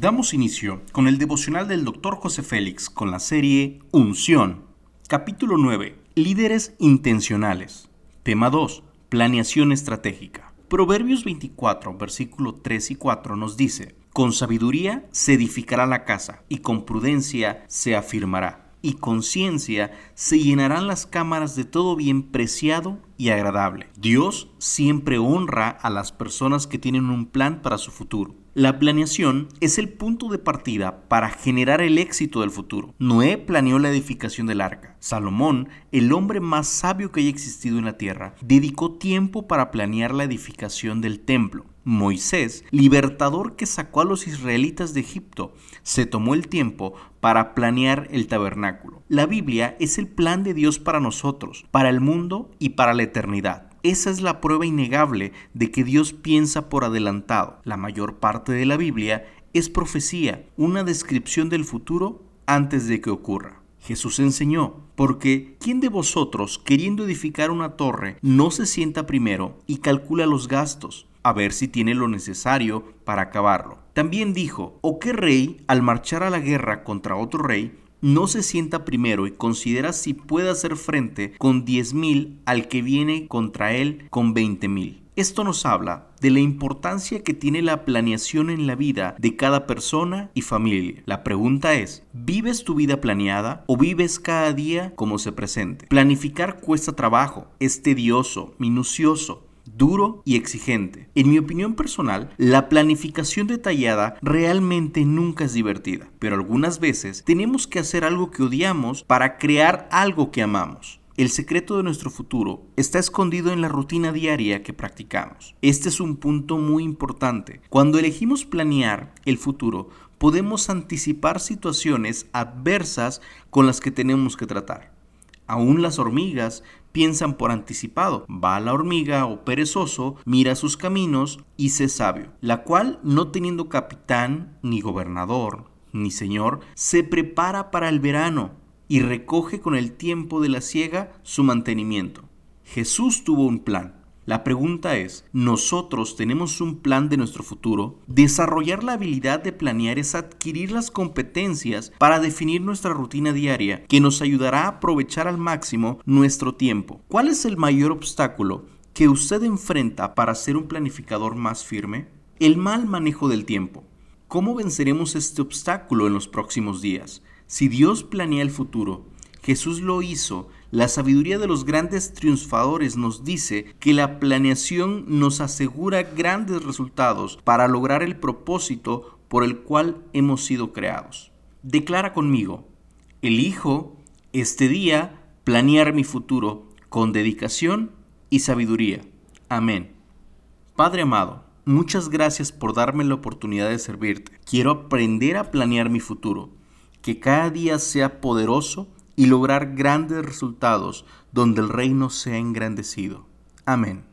Damos inicio con el devocional del Dr. José Félix con la serie Unción. Capítulo 9. Líderes intencionales. Tema 2. Planeación estratégica. Proverbios 24, versículo 3 y 4 nos dice, Con sabiduría se edificará la casa y con prudencia se afirmará y conciencia se llenarán las cámaras de todo bien preciado y agradable. Dios siempre honra a las personas que tienen un plan para su futuro. La planeación es el punto de partida para generar el éxito del futuro. Noé planeó la edificación del arca. Salomón, el hombre más sabio que haya existido en la tierra, dedicó tiempo para planear la edificación del templo. Moisés, libertador que sacó a los israelitas de Egipto, se tomó el tiempo para planear el tabernáculo. La Biblia es el plan de Dios para nosotros, para el mundo y para la eternidad. Esa es la prueba innegable de que Dios piensa por adelantado. La mayor parte de la Biblia es profecía, una descripción del futuro antes de que ocurra. Jesús enseñó, porque ¿quién de vosotros, queriendo edificar una torre, no se sienta primero y calcula los gastos, a ver si tiene lo necesario para acabarlo? También dijo, ¿o qué rey, al marchar a la guerra contra otro rey, no se sienta primero y considera si puede hacer frente con 10.000 al que viene contra él con 20.000. Esto nos habla de la importancia que tiene la planeación en la vida de cada persona y familia. La pregunta es, ¿vives tu vida planeada o vives cada día como se presente? Planificar cuesta trabajo, es tedioso, minucioso, duro y exigente. En mi opinión personal, la planificación detallada realmente nunca es divertida, pero algunas veces tenemos que hacer algo que odiamos para crear algo que amamos. El secreto de nuestro futuro está escondido en la rutina diaria que practicamos. Este es un punto muy importante. Cuando elegimos planear el futuro, podemos anticipar situaciones adversas con las que tenemos que tratar. Aún las hormigas piensan por anticipado. Va la hormiga o perezoso, mira sus caminos y se sabio, la cual, no teniendo capitán, ni gobernador, ni señor, se prepara para el verano y recoge con el tiempo de la siega su mantenimiento. Jesús tuvo un plan la pregunta es, ¿nosotros tenemos un plan de nuestro futuro? Desarrollar la habilidad de planear es adquirir las competencias para definir nuestra rutina diaria que nos ayudará a aprovechar al máximo nuestro tiempo. ¿Cuál es el mayor obstáculo que usted enfrenta para ser un planificador más firme? El mal manejo del tiempo. ¿Cómo venceremos este obstáculo en los próximos días? Si Dios planea el futuro, Jesús lo hizo. La sabiduría de los grandes triunfadores nos dice que la planeación nos asegura grandes resultados para lograr el propósito por el cual hemos sido creados. Declara conmigo, elijo este día planear mi futuro con dedicación y sabiduría. Amén. Padre amado, muchas gracias por darme la oportunidad de servirte. Quiero aprender a planear mi futuro, que cada día sea poderoso y lograr grandes resultados donde el reino sea engrandecido. Amén.